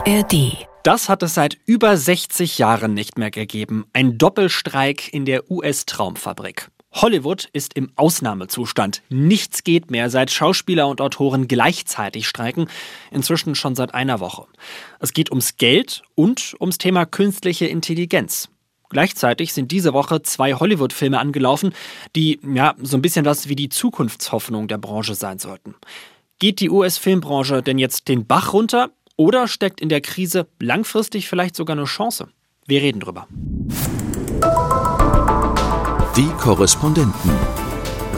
ARD. Das hat es seit über 60 Jahren nicht mehr gegeben. Ein Doppelstreik in der US-Traumfabrik. Hollywood ist im Ausnahmezustand. Nichts geht mehr, seit Schauspieler und Autoren gleichzeitig streiken, inzwischen schon seit einer Woche. Es geht ums Geld und ums Thema künstliche Intelligenz. Gleichzeitig sind diese Woche zwei Hollywood-Filme angelaufen, die ja so ein bisschen was wie die Zukunftshoffnung der Branche sein sollten. Geht die US-Filmbranche denn jetzt den Bach runter oder steckt in der Krise langfristig vielleicht sogar eine Chance? Wir reden drüber. Die Korrespondenten.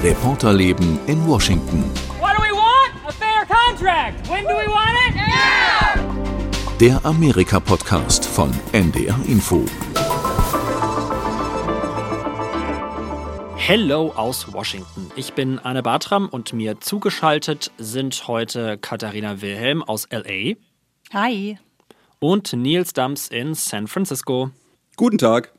Reporterleben in Washington. What do we want? A fair contract. When do we want it? Now! Der Amerika-Podcast von NDR Info. Hello aus Washington. Ich bin Anne Bartram und mir zugeschaltet sind heute Katharina Wilhelm aus LA. Hi. Und Nils Dams in San Francisco. Guten Tag.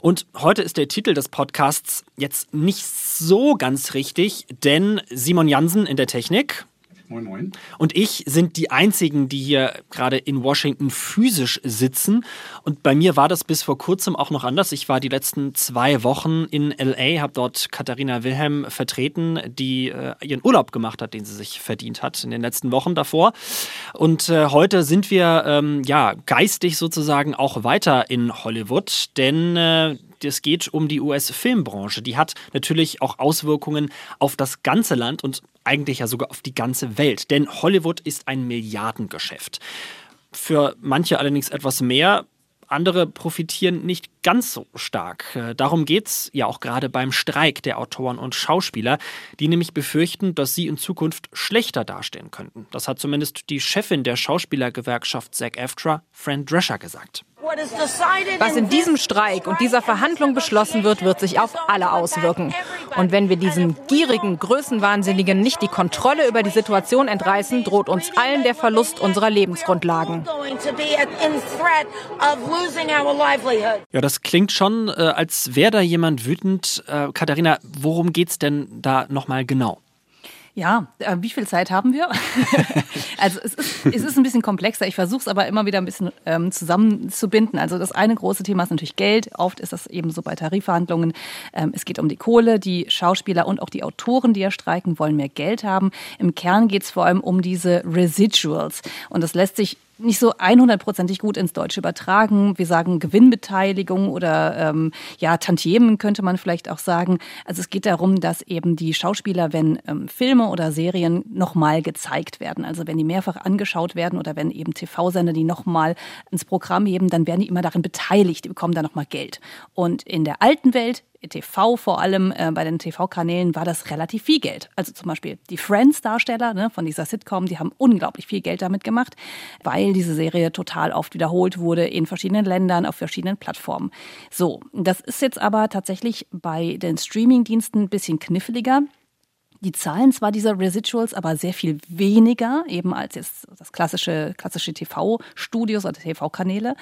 Und heute ist der Titel des Podcasts jetzt nicht so ganz richtig, denn Simon Jansen in der Technik. Moin, moin. Und ich sind die einzigen, die hier gerade in Washington physisch sitzen. Und bei mir war das bis vor kurzem auch noch anders. Ich war die letzten zwei Wochen in LA, habe dort Katharina Wilhelm vertreten, die äh, ihren Urlaub gemacht hat, den sie sich verdient hat in den letzten Wochen davor. Und äh, heute sind wir ähm, ja geistig sozusagen auch weiter in Hollywood, denn äh, es geht um die US-Filmbranche. Die hat natürlich auch Auswirkungen auf das ganze Land und eigentlich ja sogar auf die ganze Welt. Denn Hollywood ist ein Milliardengeschäft. Für manche allerdings etwas mehr. Andere profitieren nicht ganz so stark. Äh, darum geht es ja auch gerade beim Streik der Autoren und Schauspieler, die nämlich befürchten, dass sie in Zukunft schlechter dastehen könnten. Das hat zumindest die Chefin der Schauspielergewerkschaft SAG-AFTRA, Fran Drescher, gesagt. Was in diesem Streik und dieser Verhandlung beschlossen wird, wird sich auf alle auswirken. Und wenn wir diesen gierigen Größenwahnsinnigen nicht die Kontrolle über die Situation entreißen, droht uns allen der Verlust unserer Lebensgrundlagen. Ja, das klingt schon, äh, als wäre da jemand wütend. Äh, Katharina, worum geht's denn da nochmal genau? Ja, äh, wie viel Zeit haben wir? also es ist, es ist ein bisschen komplexer. Ich versuche es aber immer wieder ein bisschen ähm, zusammenzubinden. Also das eine große Thema ist natürlich Geld. Oft ist das eben so bei Tarifverhandlungen. Ähm, es geht um die Kohle. Die Schauspieler und auch die Autoren, die ja streiken, wollen mehr Geld haben. Im Kern geht es vor allem um diese Residuals. Und das lässt sich nicht so 100%ig gut ins Deutsche übertragen. Wir sagen Gewinnbeteiligung oder ähm, ja, Tantiemen könnte man vielleicht auch sagen. Also es geht darum, dass eben die Schauspieler, wenn ähm, Filme oder Serien nochmal gezeigt werden, also wenn die mehrfach angeschaut werden oder wenn eben TV-Sender die nochmal ins Programm heben, dann werden die immer darin beteiligt, die bekommen dann nochmal Geld. Und in der alten Welt TV vor allem, äh, bei den TV-Kanälen war das relativ viel Geld. Also zum Beispiel die Friends-Darsteller ne, von dieser Sitcom, die haben unglaublich viel Geld damit gemacht, weil diese Serie total oft wiederholt wurde in verschiedenen Ländern, auf verschiedenen Plattformen. So, das ist jetzt aber tatsächlich bei den Streaming-Diensten ein bisschen kniffliger. Die zahlen zwar diese Residuals, aber sehr viel weniger, eben als jetzt das klassische, klassische TV-Studios oder TV-Kanäle.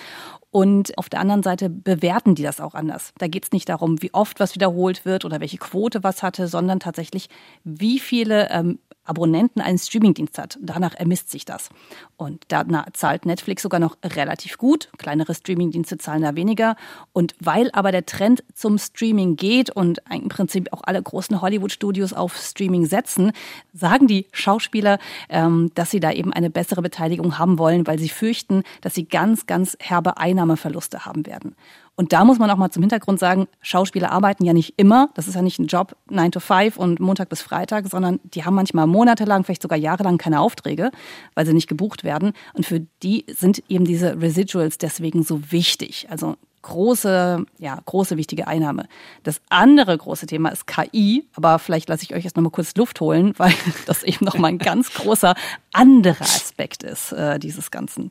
Und auf der anderen Seite bewerten die das auch anders. Da geht es nicht darum, wie oft was wiederholt wird oder welche Quote was hatte, sondern tatsächlich, wie viele ähm, Abonnenten einen Streamingdienst hat. Danach ermisst sich das. Und da zahlt Netflix sogar noch relativ gut. Kleinere Streamingdienste zahlen da weniger. Und weil aber der Trend zum Streaming geht und im Prinzip auch alle großen Hollywood-Studios auf Streaming setzen, sagen die Schauspieler, ähm, dass sie da eben eine bessere Beteiligung haben wollen, weil sie fürchten, dass sie ganz, ganz herbe Einnahmeverluste haben werden. Und da muss man auch mal zum Hintergrund sagen, Schauspieler arbeiten ja nicht immer. Das ist ja nicht ein Job 9 to 5 und Montag bis Freitag, sondern die haben manchmal monatelang, vielleicht sogar jahrelang keine Aufträge, weil sie nicht gebucht werden. Und für die sind eben diese Residuals deswegen so wichtig. Also große, ja, große wichtige Einnahme. Das andere große Thema ist KI, aber vielleicht lasse ich euch jetzt nochmal kurz Luft holen, weil das eben nochmal ein ganz großer anderer Aspekt ist, äh, dieses Ganzen.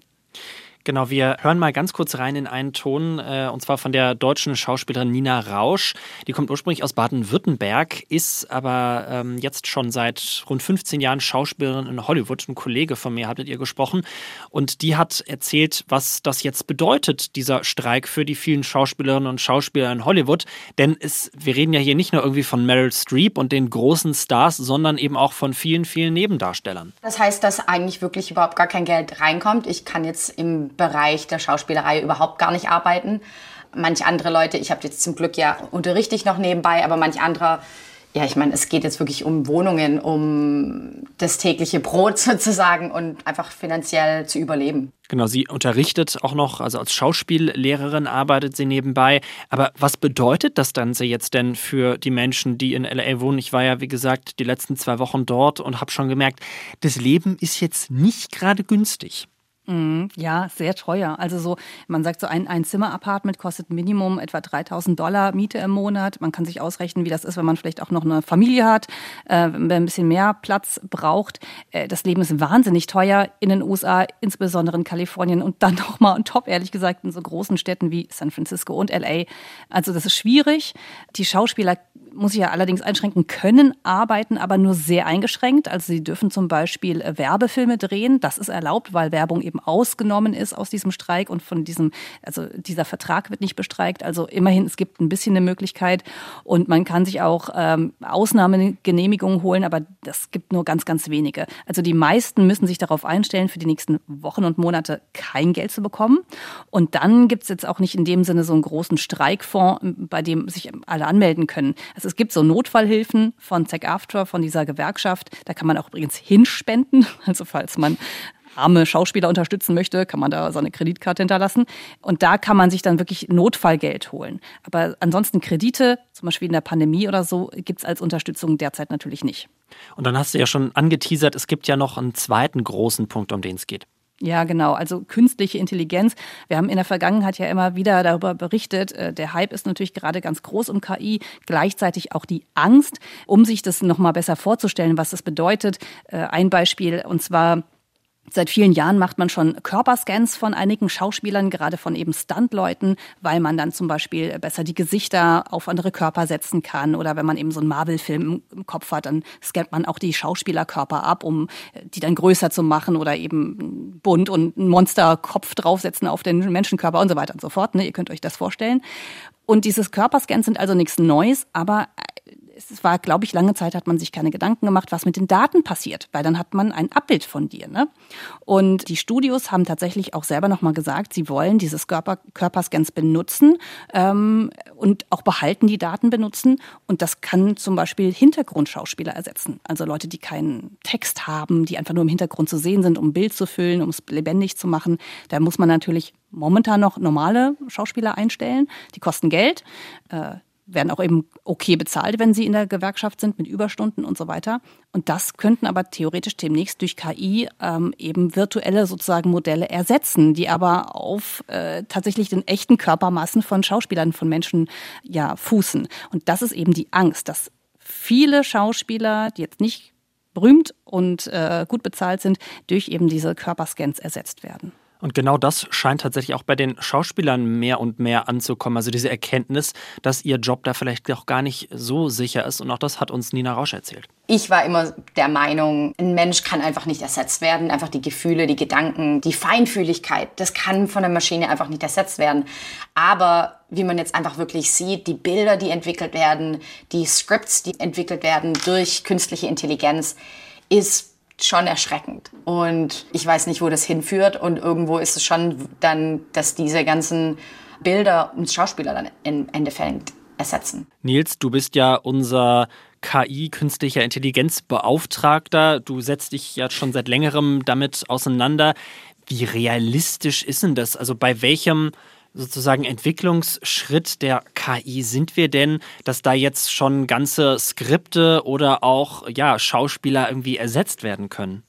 Genau, wir hören mal ganz kurz rein in einen Ton, äh, und zwar von der deutschen Schauspielerin Nina Rausch. Die kommt ursprünglich aus Baden-Württemberg, ist aber ähm, jetzt schon seit rund 15 Jahren Schauspielerin in Hollywood. Ein Kollege von mir hat mit ihr gesprochen und die hat erzählt, was das jetzt bedeutet, dieser Streik für die vielen Schauspielerinnen und Schauspieler in Hollywood. Denn es, wir reden ja hier nicht nur irgendwie von Meryl Streep und den großen Stars, sondern eben auch von vielen, vielen Nebendarstellern. Das heißt, dass eigentlich wirklich überhaupt gar kein Geld reinkommt. Ich kann jetzt im Bereich der Schauspielerei überhaupt gar nicht arbeiten. Manch andere Leute, ich habe jetzt zum Glück ja unterrichte ich noch nebenbei, aber manch anderer ja, ich meine, es geht jetzt wirklich um Wohnungen, um das tägliche Brot sozusagen und einfach finanziell zu überleben. Genau, sie unterrichtet auch noch, also als Schauspiellehrerin arbeitet sie nebenbei. Aber was bedeutet das Ganze jetzt denn für die Menschen, die in LA wohnen? Ich war ja, wie gesagt, die letzten zwei Wochen dort und habe schon gemerkt, das Leben ist jetzt nicht gerade günstig. Mhm, ja, sehr teuer. Also so, man sagt so ein, ein Zimmer-Apartment kostet Minimum etwa 3000 Dollar Miete im Monat. Man kann sich ausrechnen, wie das ist, wenn man vielleicht auch noch eine Familie hat, äh, wenn man ein bisschen mehr Platz braucht. Äh, das Leben ist wahnsinnig teuer in den USA, insbesondere in Kalifornien und dann noch mal on top, ehrlich gesagt, in so großen Städten wie San Francisco und LA. Also das ist schwierig. Die Schauspieler muss ich ja allerdings einschränken, können arbeiten, aber nur sehr eingeschränkt. Also sie dürfen zum Beispiel äh, Werbefilme drehen. Das ist erlaubt, weil Werbung eben ausgenommen ist aus diesem Streik und von diesem, also dieser Vertrag wird nicht bestreikt. Also immerhin, es gibt ein bisschen eine Möglichkeit und man kann sich auch ähm, Ausnahmegenehmigungen holen, aber das gibt nur ganz, ganz wenige. Also die meisten müssen sich darauf einstellen, für die nächsten Wochen und Monate kein Geld zu bekommen. Und dann gibt es jetzt auch nicht in dem Sinne so einen großen Streikfonds, bei dem sich alle anmelden können. Also es gibt so Notfallhilfen von SAG-AFTRA, von dieser Gewerkschaft. Da kann man auch übrigens hinspenden. Also falls man arme Schauspieler unterstützen möchte, kann man da seine Kreditkarte hinterlassen. Und da kann man sich dann wirklich Notfallgeld holen. Aber ansonsten Kredite, zum Beispiel in der Pandemie oder so, gibt es als Unterstützung derzeit natürlich nicht. Und dann hast du ja schon angeteasert, es gibt ja noch einen zweiten großen Punkt, um den es geht. Ja, genau. Also künstliche Intelligenz. Wir haben in der Vergangenheit ja immer wieder darüber berichtet. Äh, der Hype ist natürlich gerade ganz groß um KI. Gleichzeitig auch die Angst, um sich das nochmal besser vorzustellen, was das bedeutet. Äh, ein Beispiel, und zwar Seit vielen Jahren macht man schon Körperscans von einigen Schauspielern, gerade von eben Stuntleuten, weil man dann zum Beispiel besser die Gesichter auf andere Körper setzen kann. Oder wenn man eben so einen Marvel-Film im Kopf hat, dann scannt man auch die Schauspielerkörper ab, um die dann größer zu machen oder eben bunt und einen Monsterkopf draufsetzen auf den Menschenkörper und so weiter und so fort. Ne? Ihr könnt euch das vorstellen. Und dieses Körperscans sind also nichts Neues, aber es war, glaube ich, lange Zeit hat man sich keine Gedanken gemacht, was mit den Daten passiert, weil dann hat man ein Abbild von dir. Ne? Und die Studios haben tatsächlich auch selber nochmal gesagt, sie wollen dieses Körper, Körperscans benutzen ähm, und auch behalten die Daten benutzen. Und das kann zum Beispiel Hintergrundschauspieler ersetzen. Also Leute, die keinen Text haben, die einfach nur im Hintergrund zu sehen sind, um ein Bild zu füllen, um es lebendig zu machen. Da muss man natürlich momentan noch normale Schauspieler einstellen. Die kosten Geld. Äh, werden auch eben okay bezahlt, wenn sie in der Gewerkschaft sind mit Überstunden und so weiter. Und das könnten aber theoretisch demnächst durch KI ähm, eben virtuelle sozusagen Modelle ersetzen, die aber auf äh, tatsächlich den echten Körpermassen von Schauspielern, von Menschen ja fußen. Und das ist eben die Angst, dass viele Schauspieler, die jetzt nicht berühmt und äh, gut bezahlt sind, durch eben diese Körperscans ersetzt werden. Und genau das scheint tatsächlich auch bei den Schauspielern mehr und mehr anzukommen. Also diese Erkenntnis, dass ihr Job da vielleicht auch gar nicht so sicher ist. Und auch das hat uns Nina Rausch erzählt. Ich war immer der Meinung, ein Mensch kann einfach nicht ersetzt werden. Einfach die Gefühle, die Gedanken, die Feinfühligkeit, das kann von der Maschine einfach nicht ersetzt werden. Aber wie man jetzt einfach wirklich sieht, die Bilder, die entwickelt werden, die Scripts, die entwickelt werden durch künstliche Intelligenz, ist schon erschreckend. Und ich weiß nicht, wo das hinführt. Und irgendwo ist es schon dann, dass diese ganzen Bilder uns Schauspieler dann im Endeffekt ersetzen. Nils, du bist ja unser KI, künstlicher Intelligenzbeauftragter. Du setzt dich ja schon seit längerem damit auseinander. Wie realistisch ist denn das? Also bei welchem sozusagen Entwicklungsschritt der KI sind wir denn, dass da jetzt schon ganze Skripte oder auch ja, Schauspieler irgendwie ersetzt werden können?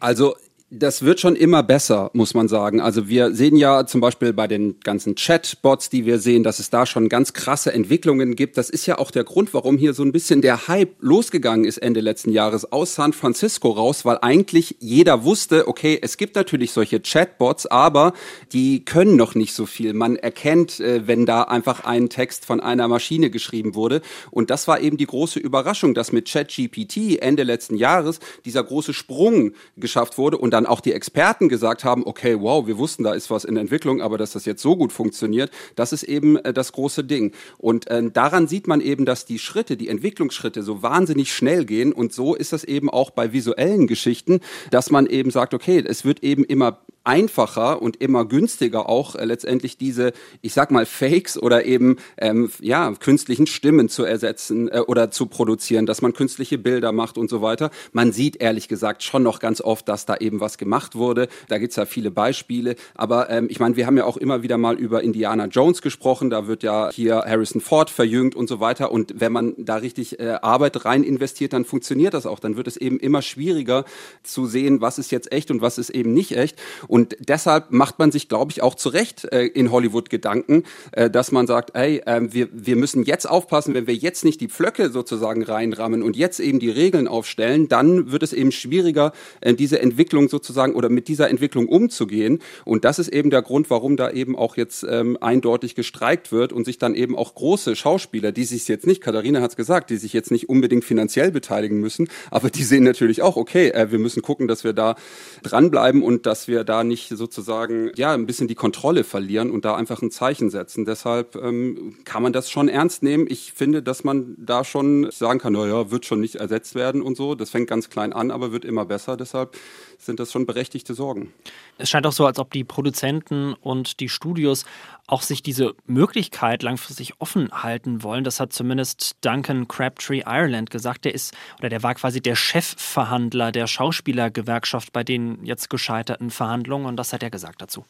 Also Das wird schon immer besser, muss man sagen. Also wir sehen ja zum Beispiel bei den ganzen Chatbots, die wir sehen, dass es da schon ganz krasse Entwicklungen gibt. Das ist ja auch der Grund, warum hier so ein bisschen der Hype losgegangen ist Ende letzten Jahres aus San Francisco raus, weil eigentlich jeder wusste, okay, es gibt natürlich solche Chatbots, aber die können noch nicht so viel. Man erkennt, äh, wenn da einfach ein Text von einer Maschine geschrieben wurde. Und das war eben die große Überraschung, dass mit ChatGPT Ende letzten Jahres dieser große Sprung geschafft wurde und dann dann auch die Experten gesagt haben, okay, wow, wir wussten, da ist was in Entwicklung, aber dass das jetzt so gut funktioniert, das ist eben äh, das große Ding. Und äh, daran sieht man eben, dass die Schritte, die Entwicklungsschritte so wahnsinnig schnell gehen. Und so ist das eben auch bei visuellen Geschichten, dass man eben sagt, okay, es wird eben immer einfacher und immer günstiger auch äh, letztendlich diese, ich sag mal, Fakes oder eben ähm, ja künstlichen Stimmen zu ersetzen äh, oder zu produzieren, dass man künstliche Bilder macht und so weiter. Man sieht ehrlich gesagt schon noch ganz oft, dass da eben was gemacht wurde. Da gibt's ja viele Beispiele. Aber ähm, ich meine, wir haben ja auch immer wieder mal über Indiana Jones gesprochen. Da wird ja hier Harrison Ford verjüngt und so weiter. Und wenn man da richtig äh, Arbeit rein investiert, dann funktioniert das auch. Dann wird es eben immer schwieriger zu sehen, was ist jetzt echt und was ist eben nicht echt. Deshalb macht man sich, glaube ich, auch zu Recht äh, in Hollywood Gedanken, äh, dass man sagt, hey, äh, wir, wir müssen jetzt aufpassen, wenn wir jetzt nicht die Pflöcke sozusagen reinrammen und jetzt eben die Regeln aufstellen, dann wird es eben schwieriger, äh, diese Entwicklung sozusagen oder mit dieser Entwicklung umzugehen. Und das ist eben der Grund, warum da eben auch jetzt ähm, eindeutig gestreikt wird und sich dann eben auch große Schauspieler, die sich jetzt nicht, Katharina hat es gesagt, die sich jetzt nicht unbedingt finanziell beteiligen müssen, aber die sehen natürlich auch, okay, äh, wir müssen gucken, dass wir da dranbleiben und dass wir da nicht sozusagen ja ein bisschen die Kontrolle verlieren und da einfach ein Zeichen setzen. Deshalb ähm, kann man das schon ernst nehmen. Ich finde, dass man da schon sagen kann, naja, wird schon nicht ersetzt werden und so. Das fängt ganz klein an, aber wird immer besser. Deshalb sind das schon berechtigte Sorgen. Es scheint auch so, als ob die Produzenten und die Studios auch sich diese Möglichkeit langfristig offen halten wollen. Das hat zumindest Duncan Crabtree Ireland gesagt. Der ist oder der war quasi der Chefverhandler der Schauspielergewerkschaft bei den jetzt gescheiterten Verhandlungen und das hat er gesagt dazu.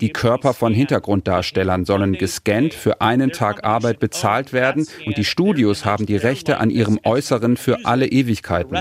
Die Körper von Hintergrunddarstellern sollen gescannt für einen Tag Arbeit bezahlt werden und die Studios haben die Rechte an ihrem Äußeren für alle Ewigkeiten.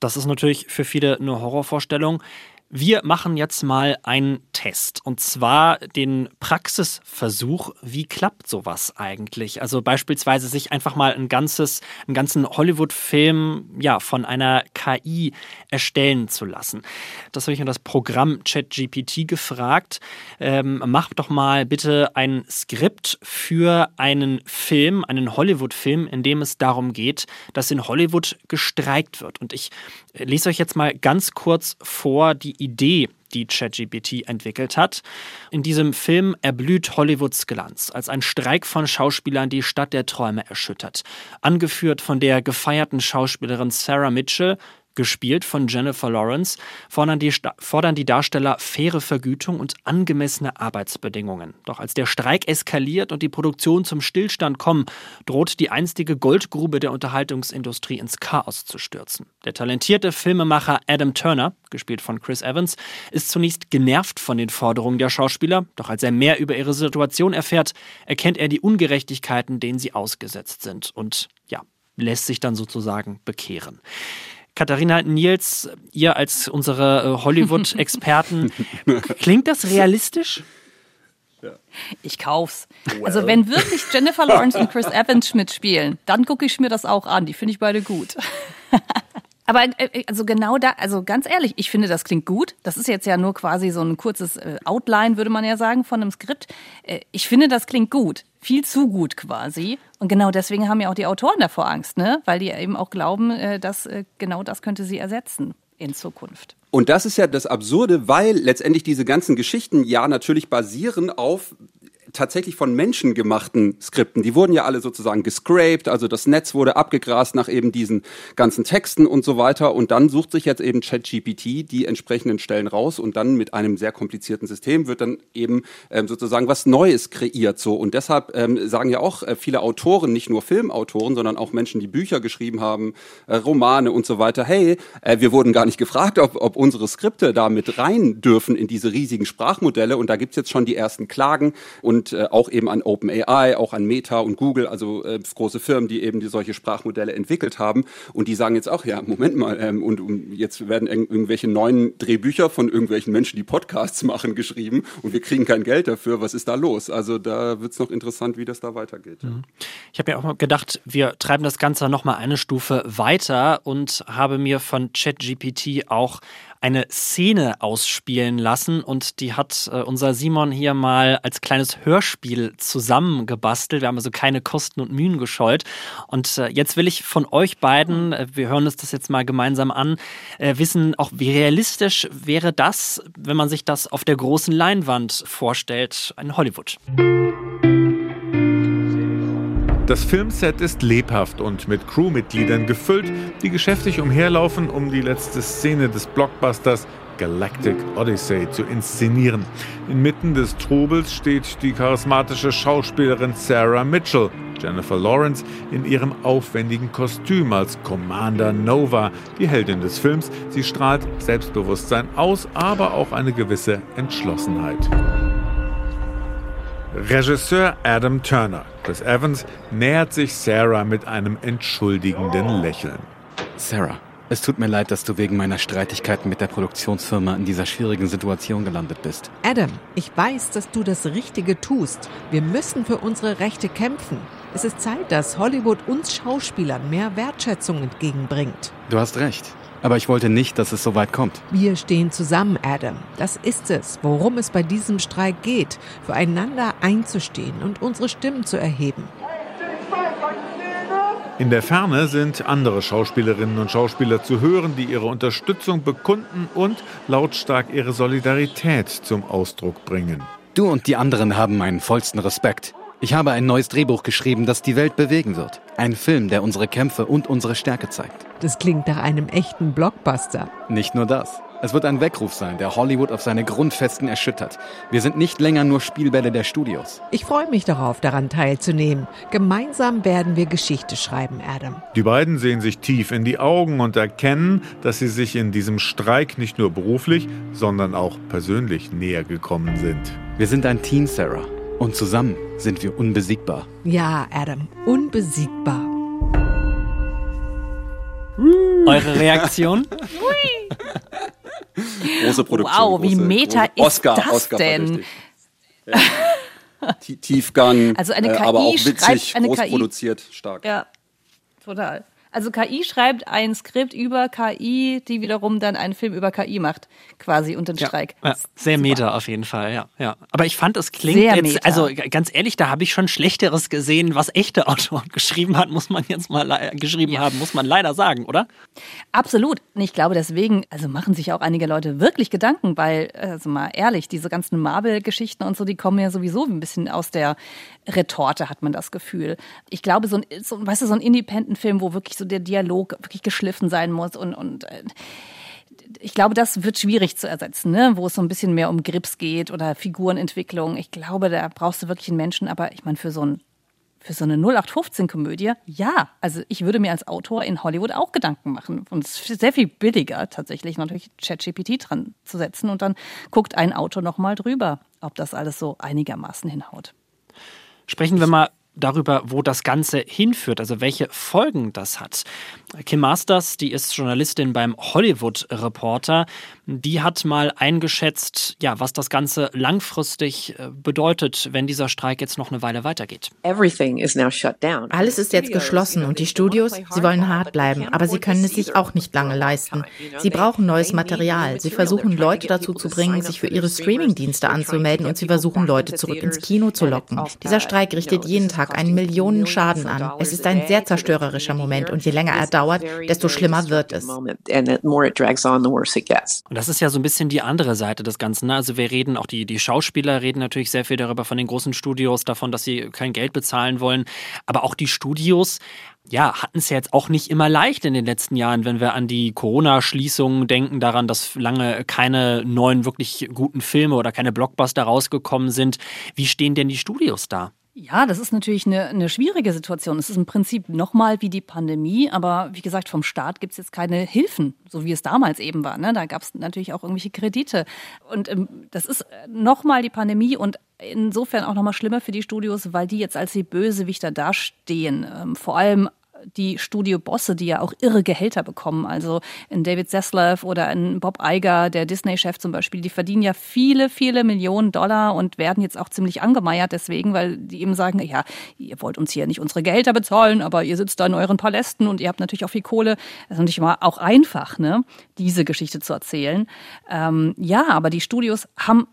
Das ist natürlich für viele eine Horrorvorstellung. Wir machen jetzt mal einen Test und zwar den Praxisversuch. Wie klappt sowas eigentlich? Also beispielsweise sich einfach mal ein ganzes, einen ganzen Hollywood-Film ja, von einer KI erstellen zu lassen. Das habe ich an das Programm ChatGPT gefragt. Ähm, mach doch mal bitte ein Skript für einen Film, einen Hollywood-Film, in dem es darum geht, dass in Hollywood gestreikt wird. Und ich lese euch jetzt mal ganz kurz vor die Idee, die ChatGPT entwickelt hat. In diesem Film erblüht Hollywoods Glanz, als ein Streik von Schauspielern die Stadt der Träume erschüttert. Angeführt von der gefeierten Schauspielerin Sarah Mitchell, gespielt von Jennifer Lawrence, fordern die, fordern die Darsteller faire Vergütung und angemessene Arbeitsbedingungen. Doch als der Streik eskaliert und die Produktion zum Stillstand kommen, droht die einstige Goldgrube der Unterhaltungsindustrie ins Chaos zu stürzen. Der talentierte Filmemacher Adam Turner, gespielt von Chris Evans, ist zunächst genervt von den Forderungen der Schauspieler, doch als er mehr über ihre Situation erfährt, erkennt er die Ungerechtigkeiten, denen sie ausgesetzt sind und ja, lässt sich dann sozusagen bekehren. Katharina Nils, ihr als unsere äh, Hollywood-Experten, klingt das realistisch? Ich kauf's. Well. Also wenn wirklich Jennifer Lawrence und Chris Evans mitspielen, dann gucke ich mir das auch an. Die finde ich beide gut. Aber äh, also genau da, also ganz ehrlich, ich finde, das klingt gut. Das ist jetzt ja nur quasi so ein kurzes äh, Outline, würde man ja sagen, von einem Skript. Ich finde, das klingt gut. Viel zu gut quasi. Und genau deswegen haben ja auch die Autoren davor Angst, ne? Weil die eben auch glauben, dass genau das könnte sie ersetzen in Zukunft. Und das ist ja das Absurde, weil letztendlich diese ganzen Geschichten ja natürlich basieren auf tatsächlich von Menschen gemachten Skripten. Die wurden ja alle sozusagen gescraped, also das Netz wurde abgegrast nach eben diesen ganzen Texten und so weiter. Und dann sucht sich jetzt eben ChatGPT die entsprechenden Stellen raus und dann mit einem sehr komplizierten System wird dann eben ähm, sozusagen was Neues kreiert. So und deshalb ähm, sagen ja auch äh, viele Autoren, nicht nur Filmautoren, sondern auch Menschen, die Bücher geschrieben haben, äh, Romane und so weiter. Hey, äh, wir wurden gar nicht gefragt, ob, ob unsere Skripte da mit rein dürfen in diese riesigen Sprachmodelle. Und da gibt's jetzt schon die ersten Klagen und und äh, auch eben an OpenAI, auch an Meta und Google, also äh, große Firmen, die eben die solche Sprachmodelle entwickelt haben. Und die sagen jetzt auch, ja, Moment mal, ähm, und um, jetzt werden irgendwelche neuen Drehbücher von irgendwelchen Menschen, die Podcasts machen, geschrieben und wir kriegen kein Geld dafür. Was ist da los? Also da wird es noch interessant, wie das da weitergeht. Mhm. Ich habe ja auch gedacht, wir treiben das Ganze noch mal eine Stufe weiter und habe mir von ChatGPT auch eine Szene ausspielen lassen und die hat äh, unser Simon hier mal als kleines Hörspiel zusammengebastelt. Wir haben also keine Kosten und Mühen gescheut. Und äh, jetzt will ich von euch beiden, äh, wir hören uns das jetzt mal gemeinsam an, wissen auch, wie realistisch wäre das, wenn man sich das auf der großen Leinwand vorstellt, in Hollywood. Das Filmset ist lebhaft und mit Crewmitgliedern gefüllt, die geschäftig umherlaufen, um die letzte Szene des Blockbusters Galactic Odyssey zu inszenieren. Inmitten des Trubels steht die charismatische Schauspielerin Sarah Mitchell, Jennifer Lawrence, in ihrem aufwendigen Kostüm als Commander Nova, die Heldin des Films. Sie strahlt Selbstbewusstsein aus, aber auch eine gewisse Entschlossenheit. Regisseur Adam Turner, Chris Evans, nähert sich Sarah mit einem entschuldigenden Lächeln. Sarah, es tut mir leid, dass du wegen meiner Streitigkeiten mit der Produktionsfirma in dieser schwierigen Situation gelandet bist. Adam, ich weiß, dass du das Richtige tust. Wir müssen für unsere Rechte kämpfen. Es ist Zeit, dass Hollywood uns Schauspielern mehr Wertschätzung entgegenbringt. Du hast recht. Aber ich wollte nicht, dass es so weit kommt. Wir stehen zusammen, Adam. Das ist es, worum es bei diesem Streik geht. Füreinander einzustehen und unsere Stimmen zu erheben. In der Ferne sind andere Schauspielerinnen und Schauspieler zu hören, die ihre Unterstützung bekunden und lautstark ihre Solidarität zum Ausdruck bringen. Du und die anderen haben meinen vollsten Respekt. Ich habe ein neues Drehbuch geschrieben, das die Welt bewegen wird. Ein Film, der unsere Kämpfe und unsere Stärke zeigt. Das klingt nach einem echten Blockbuster. Nicht nur das. Es wird ein Weckruf sein, der Hollywood auf seine Grundfesten erschüttert. Wir sind nicht länger nur Spielbälle der Studios. Ich freue mich darauf, daran teilzunehmen. Gemeinsam werden wir Geschichte schreiben, Adam. Die beiden sehen sich tief in die Augen und erkennen, dass sie sich in diesem Streik nicht nur beruflich, sondern auch persönlich näher gekommen sind. Wir sind ein Team, Sarah. Und zusammen sind wir unbesiegbar. Ja, Adam, unbesiegbar. Eure Reaktion? Große Produktion. Wow, wie große, meta große Oscar, ist das Oscar denn? Ja. Tiefgang, Also eine äh, KI aber auch witzig, schreibt eine groß KI. produziert, stark. Ja, total. Also KI schreibt ein Skript über KI, die wiederum dann einen Film über KI macht, quasi und den Streik. Ja, sehr meta auf jeden Fall, ja, ja. Aber ich fand, es klingt Sehr jetzt, meta. also ganz ehrlich, da habe ich schon Schlechteres gesehen, was echte Autoren geschrieben hat, muss man jetzt mal geschrieben haben, muss man leider sagen, oder? Absolut. Und ich glaube, deswegen, also machen sich auch einige Leute wirklich Gedanken, weil, also mal ehrlich, diese ganzen Marvel-Geschichten und so, die kommen ja sowieso ein bisschen aus der Retorte, hat man das Gefühl. Ich glaube, so ein, so, weißt du, so ein Independent-Film, wo wirklich so der Dialog wirklich geschliffen sein muss und, und äh, ich glaube, das wird schwierig zu ersetzen, ne? wo es so ein bisschen mehr um Grips geht oder Figurenentwicklung. Ich glaube, da brauchst du wirklich einen Menschen, aber ich meine, für so ein für so eine 0815-Komödie, ja. Also ich würde mir als Autor in Hollywood auch Gedanken machen. Und es ist sehr viel billiger, tatsächlich natürlich ChatGPT dran zu setzen. Und dann guckt ein Autor nochmal drüber, ob das alles so einigermaßen hinhaut. Sprechen wir mal darüber, wo das Ganze hinführt, also welche Folgen das hat. Kim Masters, die ist Journalistin beim Hollywood Reporter, die hat mal eingeschätzt, ja, was das Ganze langfristig äh, bedeutet, wenn dieser Streik jetzt noch eine Weile weitergeht. Alles ist jetzt geschlossen und die Studios, sie wollen hart bleiben, aber sie können es sich auch nicht lange leisten. Sie brauchen neues Material. Sie versuchen Leute dazu zu bringen, sich für ihre Streamingdienste anzumelden und sie versuchen Leute zurück ins Kino zu locken. Dieser Streik richtet jeden Tag einen Millionen Schaden an. Es ist ein sehr zerstörerischer Moment und je länger er dauert, desto schlimmer wird es. Und das ist ja so ein bisschen die andere Seite des Ganzen. Ne? Also wir reden, auch die, die Schauspieler reden natürlich sehr viel darüber von den großen Studios, davon, dass sie kein Geld bezahlen wollen. Aber auch die Studios ja, hatten es ja jetzt auch nicht immer leicht in den letzten Jahren, wenn wir an die Corona-Schließungen denken, daran, dass lange keine neuen wirklich guten Filme oder keine Blockbuster rausgekommen sind. Wie stehen denn die Studios da? Ja, das ist natürlich eine, eine schwierige Situation. Es ist im Prinzip nochmal wie die Pandemie, aber wie gesagt, vom Staat gibt es jetzt keine Hilfen, so wie es damals eben war. Ne? Da gab es natürlich auch irgendwelche Kredite. Und ähm, das ist nochmal die Pandemie und insofern auch nochmal schlimmer für die Studios, weil die jetzt als die Bösewichter dastehen. Ähm, vor allem die Studiobosse, die ja auch irre Gehälter bekommen. Also in David Zaslav oder in Bob Iger, der Disney-Chef zum Beispiel, die verdienen ja viele, viele Millionen Dollar und werden jetzt auch ziemlich angemeiert deswegen, weil die eben sagen, ja, ihr wollt uns hier nicht unsere Gehälter bezahlen, aber ihr sitzt da in euren Palästen und ihr habt natürlich auch viel Kohle. Das ist natürlich immer auch einfach, ne, diese Geschichte zu erzählen. Ähm, ja, aber die Studios haben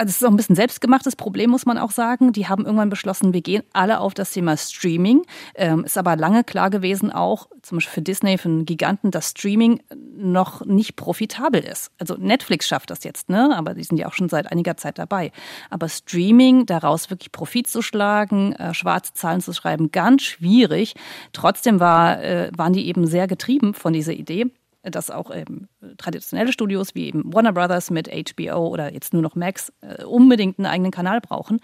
also es ist auch ein bisschen selbstgemachtes Problem, muss man auch sagen. Die haben irgendwann beschlossen, wir gehen alle auf das Thema Streaming. Ähm, ist aber lange klar gewesen, auch zum Beispiel für Disney, für einen Giganten, dass Streaming noch nicht profitabel ist. Also Netflix schafft das jetzt, ne? Aber die sind ja auch schon seit einiger Zeit dabei. Aber Streaming, daraus wirklich Profit zu schlagen, äh, schwarze Zahlen zu schreiben, ganz schwierig. Trotzdem war, äh, waren die eben sehr getrieben von dieser Idee dass auch ähm, traditionelle Studios wie eben Warner Brothers mit HBO oder jetzt nur noch Max äh, unbedingt einen eigenen Kanal brauchen.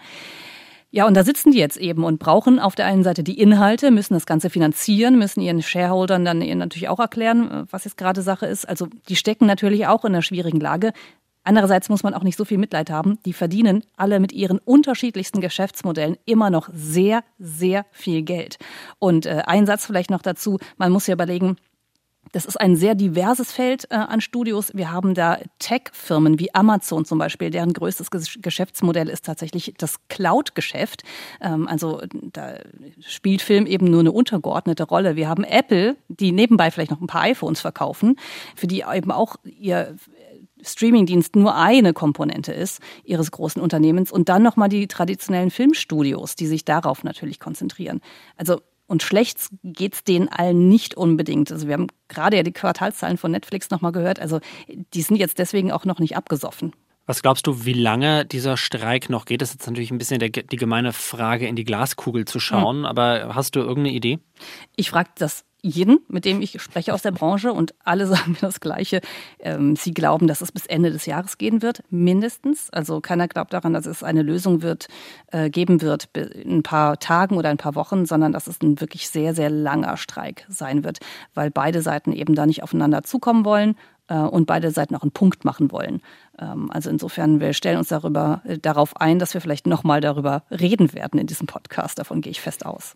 Ja, und da sitzen die jetzt eben und brauchen auf der einen Seite die Inhalte, müssen das Ganze finanzieren, müssen ihren Shareholdern dann natürlich auch erklären, äh, was jetzt gerade Sache ist. Also die stecken natürlich auch in einer schwierigen Lage. Andererseits muss man auch nicht so viel Mitleid haben. Die verdienen alle mit ihren unterschiedlichsten Geschäftsmodellen immer noch sehr, sehr viel Geld. Und äh, ein Satz vielleicht noch dazu. Man muss ja überlegen, das ist ein sehr diverses Feld äh, an Studios. Wir haben da Tech-Firmen wie Amazon zum Beispiel, deren größtes Geschäftsmodell ist tatsächlich das Cloud-Geschäft. Ähm, also da spielt Film eben nur eine untergeordnete Rolle. Wir haben Apple, die nebenbei vielleicht noch ein paar iPhones verkaufen, für die eben auch ihr Streamingdienst nur eine Komponente ist ihres großen Unternehmens und dann nochmal die traditionellen Filmstudios, die sich darauf natürlich konzentrieren. Also und schlecht geht's denen allen nicht unbedingt. Also wir haben gerade ja die Quartalszahlen von Netflix nochmal gehört. Also die sind jetzt deswegen auch noch nicht abgesoffen. Was glaubst du, wie lange dieser Streik noch geht? Das ist jetzt natürlich ein bisschen der, die gemeine Frage, in die Glaskugel zu schauen. Hm. Aber hast du irgendeine Idee? Ich frage das jeden, mit dem ich spreche aus der Branche und alle sagen mir das Gleiche. Ähm, sie glauben, dass es bis Ende des Jahres gehen wird, mindestens. Also keiner glaubt daran, dass es eine Lösung wird, äh, geben wird in ein paar Tagen oder ein paar Wochen, sondern dass es ein wirklich sehr, sehr langer Streik sein wird, weil beide Seiten eben da nicht aufeinander zukommen wollen äh, und beide Seiten auch einen Punkt machen wollen. Ähm, also insofern, wir stellen uns darüber, äh, darauf ein, dass wir vielleicht nochmal darüber reden werden in diesem Podcast. Davon gehe ich fest aus.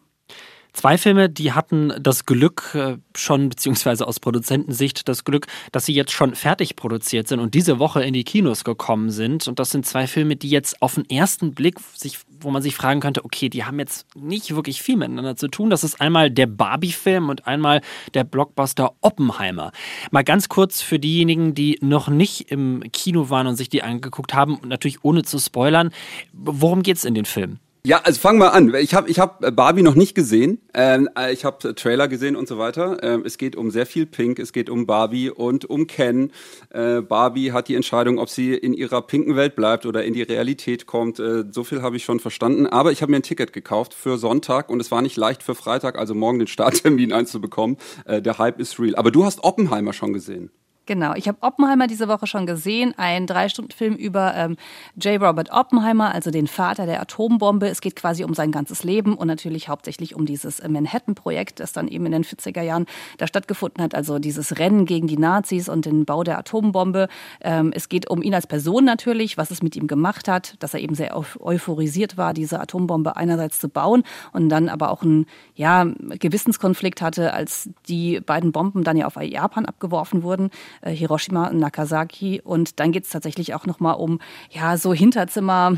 Zwei Filme, die hatten das Glück äh, schon, beziehungsweise aus Produzentensicht das Glück, dass sie jetzt schon fertig produziert sind und diese Woche in die Kinos gekommen sind. Und das sind zwei Filme, die jetzt auf den ersten Blick sich, wo man sich fragen könnte, okay, die haben jetzt nicht wirklich viel miteinander zu tun. Das ist einmal der Barbie-Film und einmal der Blockbuster Oppenheimer. Mal ganz kurz für diejenigen, die noch nicht im Kino waren und sich die angeguckt haben, natürlich ohne zu spoilern, worum geht's in den Filmen? Ja, also fangen wir an. Ich habe ich hab Barbie noch nicht gesehen. Ähm, äh, ich habe Trailer gesehen und so weiter. Ähm, es geht um sehr viel Pink. Es geht um Barbie und um Ken. Äh, Barbie hat die Entscheidung, ob sie in ihrer pinken Welt bleibt oder in die Realität kommt. Äh, so viel habe ich schon verstanden. Aber ich habe mir ein Ticket gekauft für Sonntag und es war nicht leicht für Freitag, also morgen den Starttermin einzubekommen. Äh, der Hype ist real. Aber du hast Oppenheimer schon gesehen. Genau, ich habe Oppenheimer diese Woche schon gesehen, ein Drei-Stunden-Film über ähm, J. Robert Oppenheimer, also den Vater der Atombombe. Es geht quasi um sein ganzes Leben und natürlich hauptsächlich um dieses äh, Manhattan-Projekt, das dann eben in den 40er Jahren da stattgefunden hat, also dieses Rennen gegen die Nazis und den Bau der Atombombe. Ähm, es geht um ihn als Person natürlich, was es mit ihm gemacht hat, dass er eben sehr euphorisiert war, diese Atombombe einerseits zu bauen und dann aber auch einen ja, Gewissenskonflikt hatte, als die beiden Bomben dann ja auf Japan abgeworfen wurden. Äh, Hiroshima und Nagasaki. Und dann geht es tatsächlich auch nochmal um ja so Hinterzimmer.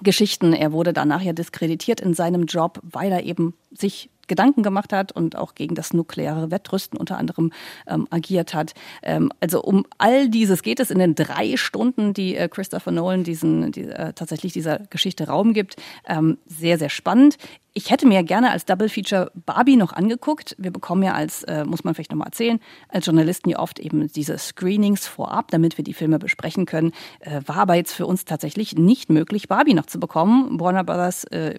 Er wurde danach ja diskreditiert in seinem Job, weil er eben sich Gedanken gemacht hat und auch gegen das nukleare Wettrüsten unter anderem ähm, agiert hat. Ähm, also um all dieses geht es in den drei Stunden, die äh, Christopher Nolan diesen, die, äh, tatsächlich dieser Geschichte Raum gibt. Ähm, sehr, sehr spannend. Ich hätte mir gerne als Double Feature Barbie noch angeguckt. Wir bekommen ja als, äh, muss man vielleicht nochmal erzählen, als Journalisten ja oft eben diese Screenings vorab, damit wir die Filme besprechen können. Äh, war aber jetzt für uns tatsächlich nicht möglich, Barbie noch zu bekommen. Warner Brothers äh,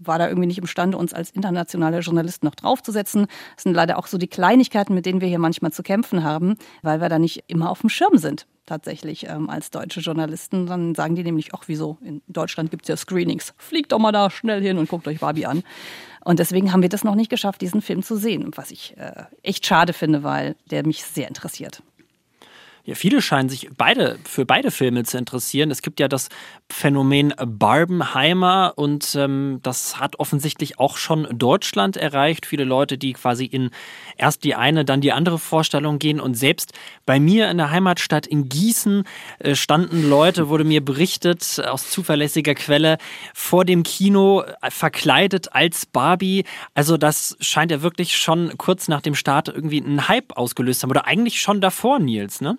war da irgendwie nicht imstande, uns als internationale Journalisten noch draufzusetzen. Das sind leider auch so die Kleinigkeiten, mit denen wir hier manchmal zu kämpfen haben, weil wir da nicht immer auf dem Schirm sind tatsächlich ähm, als deutsche Journalisten. Dann sagen die nämlich, ach wieso, in Deutschland gibt es ja Screenings. Fliegt doch mal da schnell hin und guckt euch Barbie an. Und deswegen haben wir das noch nicht geschafft, diesen Film zu sehen, was ich äh, echt schade finde, weil der mich sehr interessiert. Ja, viele scheinen sich beide für beide Filme zu interessieren. Es gibt ja das Phänomen Barbenheimer und ähm, das hat offensichtlich auch schon Deutschland erreicht. Viele Leute, die quasi in erst die eine, dann die andere Vorstellung gehen. Und selbst bei mir in der Heimatstadt in Gießen äh, standen Leute, wurde mir berichtet aus zuverlässiger Quelle, vor dem Kino äh, verkleidet als Barbie. Also das scheint ja wirklich schon kurz nach dem Start irgendwie einen Hype ausgelöst haben. Oder eigentlich schon davor, Nils, ne?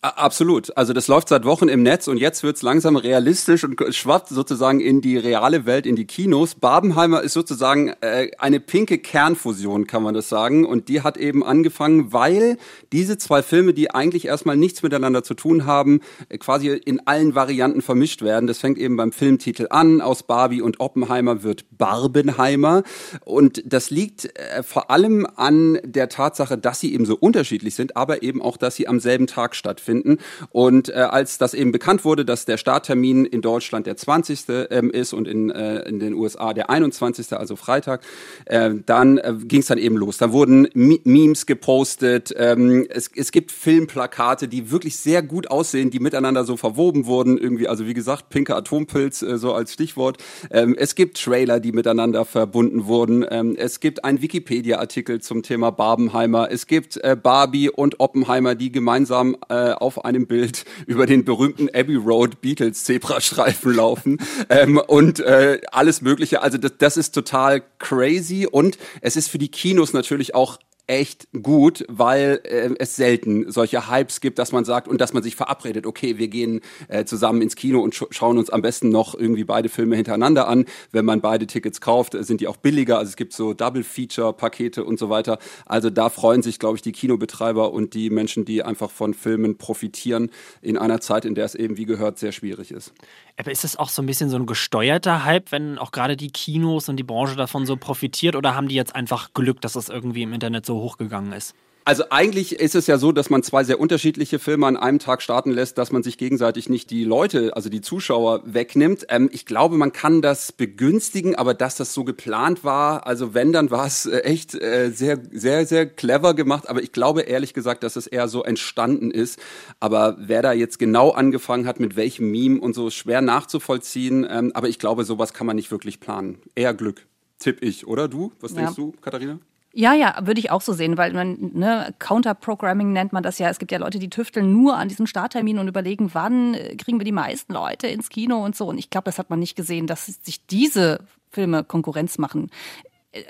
Absolut. Also das läuft seit Wochen im Netz und jetzt wird's langsam realistisch und schwappt sozusagen in die reale Welt, in die Kinos. Barbenheimer ist sozusagen äh, eine pinke Kernfusion, kann man das sagen. Und die hat eben angefangen, weil diese zwei Filme, die eigentlich erstmal nichts miteinander zu tun haben, äh, quasi in allen Varianten vermischt werden. Das fängt eben beim Filmtitel an. Aus Barbie und Oppenheimer wird Barbenheimer. Und das liegt äh, vor allem an der Tatsache, dass sie eben so unterschiedlich sind, aber eben auch, dass sie am selben Tag stattfinden stattfinden. Und äh, als das eben bekannt wurde, dass der Starttermin in Deutschland der 20. Ähm, ist und in, äh, in den USA der 21., also Freitag, äh, dann äh, ging es dann eben los. Da wurden M Memes gepostet, ähm, es, es gibt Filmplakate, die wirklich sehr gut aussehen, die miteinander so verwoben wurden, irgendwie, also wie gesagt, pinker Atompilz, äh, so als Stichwort. Ähm, es gibt Trailer, die miteinander verbunden wurden. Ähm, es gibt einen Wikipedia-Artikel zum Thema Barbenheimer. Es gibt äh, Barbie und Oppenheimer, die gemeinsam äh, auf einem Bild über den berühmten Abbey Road Beatles Zebrastreifen laufen ähm, und äh, alles Mögliche. Also das, das ist total crazy und es ist für die Kinos natürlich auch echt gut, weil äh, es selten solche Hypes gibt, dass man sagt und dass man sich verabredet, okay, wir gehen äh, zusammen ins Kino und sch schauen uns am besten noch irgendwie beide Filme hintereinander an. Wenn man beide Tickets kauft, sind die auch billiger. Also es gibt so Double-Feature-Pakete und so weiter. Also da freuen sich, glaube ich, die Kinobetreiber und die Menschen, die einfach von Filmen profitieren in einer Zeit, in der es eben, wie gehört, sehr schwierig ist. Aber ist es auch so ein bisschen so ein gesteuerter Hype, wenn auch gerade die Kinos und die Branche davon so profitiert oder haben die jetzt einfach Glück, dass es irgendwie im Internet so hochgegangen ist? Also eigentlich ist es ja so, dass man zwei sehr unterschiedliche Filme an einem Tag starten lässt, dass man sich gegenseitig nicht die Leute, also die Zuschauer wegnimmt. Ähm, ich glaube, man kann das begünstigen, aber dass das so geplant war, also wenn, dann war es äh, echt äh, sehr, sehr, sehr clever gemacht. Aber ich glaube ehrlich gesagt, dass es eher so entstanden ist. Aber wer da jetzt genau angefangen hat, mit welchem Meme und so, schwer nachzuvollziehen. Ähm, aber ich glaube, sowas kann man nicht wirklich planen. Eher Glück. Tipp ich, oder du? Was denkst ja. du, Katharina? Ja, ja, würde ich auch so sehen, weil man, ne, Counter-Programming nennt man das ja. Es gibt ja Leute, die tüfteln nur an diesem Starttermin und überlegen, wann äh, kriegen wir die meisten Leute ins Kino und so. Und ich glaube, das hat man nicht gesehen, dass sich diese Filme Konkurrenz machen.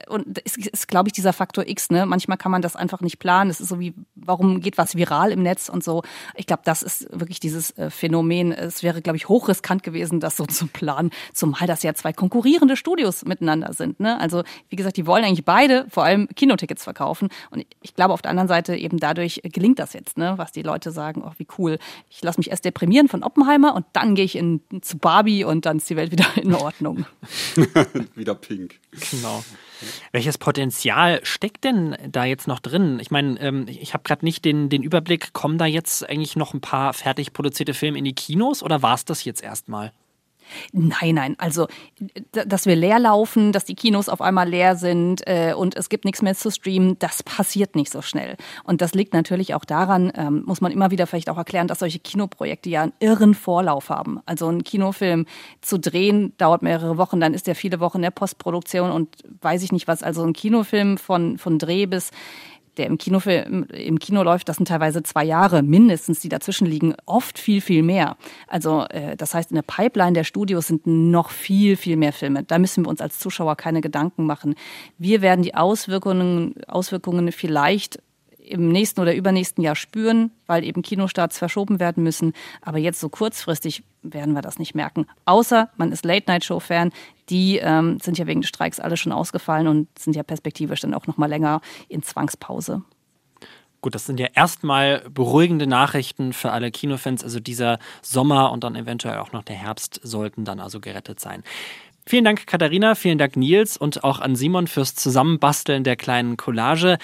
Und es ist, glaube ich, dieser Faktor X, ne? Manchmal kann man das einfach nicht planen. Es ist so wie, warum geht was viral im Netz und so. Ich glaube, das ist wirklich dieses äh, Phänomen. Es wäre, glaube ich, hochriskant gewesen, das so zu planen, zumal das ja zwei konkurrierende Studios miteinander sind. Ne? Also, wie gesagt, die wollen eigentlich beide vor allem Kinotickets verkaufen. Und ich glaube, auf der anderen Seite eben dadurch gelingt das jetzt, ne? was die Leute sagen, oh, wie cool. Ich lasse mich erst deprimieren von Oppenheimer und dann gehe ich in, zu Barbie und dann ist die Welt wieder in Ordnung. wieder pink. Genau. Welches Potenzial steckt denn da jetzt noch drin? Ich meine, ähm, ich habe gerade nicht den, den Überblick, kommen da jetzt eigentlich noch ein paar fertig produzierte Filme in die Kinos oder war es das jetzt erstmal? Nein, nein. Also, dass wir leer laufen, dass die Kinos auf einmal leer sind äh, und es gibt nichts mehr zu streamen, das passiert nicht so schnell. Und das liegt natürlich auch daran, ähm, muss man immer wieder vielleicht auch erklären, dass solche Kinoprojekte ja einen irren Vorlauf haben. Also ein Kinofilm zu drehen dauert mehrere Wochen, dann ist der viele Wochen in der Postproduktion und weiß ich nicht was. Also ein Kinofilm von, von Dreh bis der im Kino, im Kino läuft, das sind teilweise zwei Jahre mindestens, die dazwischen liegen, oft viel, viel mehr. Also äh, das heißt, in der Pipeline der Studios sind noch viel, viel mehr Filme. Da müssen wir uns als Zuschauer keine Gedanken machen. Wir werden die Auswirkungen, Auswirkungen vielleicht im nächsten oder übernächsten Jahr spüren, weil eben Kinostarts verschoben werden müssen. Aber jetzt so kurzfristig werden wir das nicht merken. Außer man ist Late-Night-Show-Fan. Die ähm, sind ja wegen des Streiks alle schon ausgefallen und sind ja perspektivisch dann auch noch mal länger in Zwangspause. Gut, das sind ja erstmal beruhigende Nachrichten für alle Kinofans. Also dieser Sommer und dann eventuell auch noch der Herbst sollten dann also gerettet sein. Vielen Dank, Katharina, vielen Dank, Nils und auch an Simon fürs Zusammenbasteln der kleinen Collage.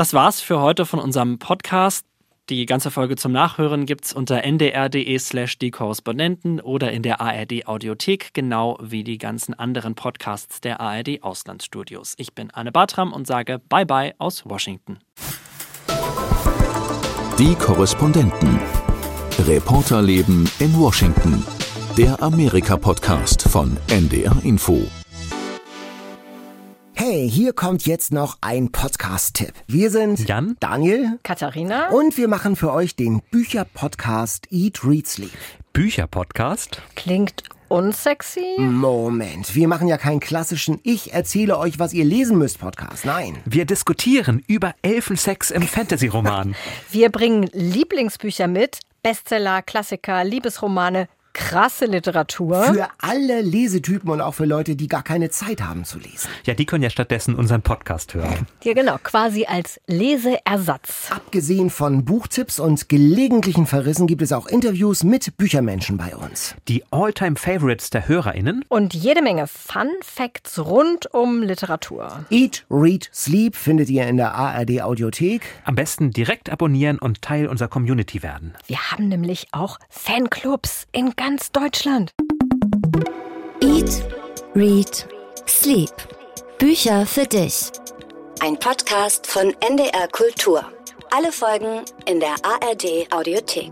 Das war's für heute von unserem Podcast. Die ganze Folge zum Nachhören gibt's unter ndr.de slash die Korrespondenten oder in der ARD Audiothek, genau wie die ganzen anderen Podcasts der ARD Auslandsstudios. Ich bin Anne Bartram und sage Bye bye aus Washington. Die Korrespondenten. Reporterleben in Washington. Der Amerika-Podcast von NDR Info. Hey, hier kommt jetzt noch ein Podcast-Tipp. Wir sind Jan, Daniel, Katharina und wir machen für euch den Bücher-Podcast Eat, Read, Sleep. Bücher-Podcast? Klingt unsexy? Moment, wir machen ja keinen klassischen Ich erzähle euch, was ihr lesen müsst Podcast. Nein. Wir diskutieren über Elfensex im Fantasy-Roman. wir bringen Lieblingsbücher mit, Bestseller, Klassiker, Liebesromane, krasse Literatur. Für alle Lesetypen und auch für Leute, die gar keine Zeit haben zu lesen. Ja, die können ja stattdessen unseren Podcast hören. Ja, genau, quasi als Leseersatz. Abgesehen von Buchtipps und gelegentlichen Verrissen gibt es auch Interviews mit Büchermenschen bei uns. Die All-Time-Favorites der HörerInnen. Und jede Menge Fun Facts rund um Literatur. Eat, Read, Sleep findet ihr in der ARD Audiothek. Am besten direkt abonnieren und Teil unserer Community werden. Wir haben nämlich auch Fanclubs in ganz Deutschland. Eat, Read, Sleep. Bücher für dich. Ein Podcast von NDR Kultur. Alle Folgen in der ARD Audiothek.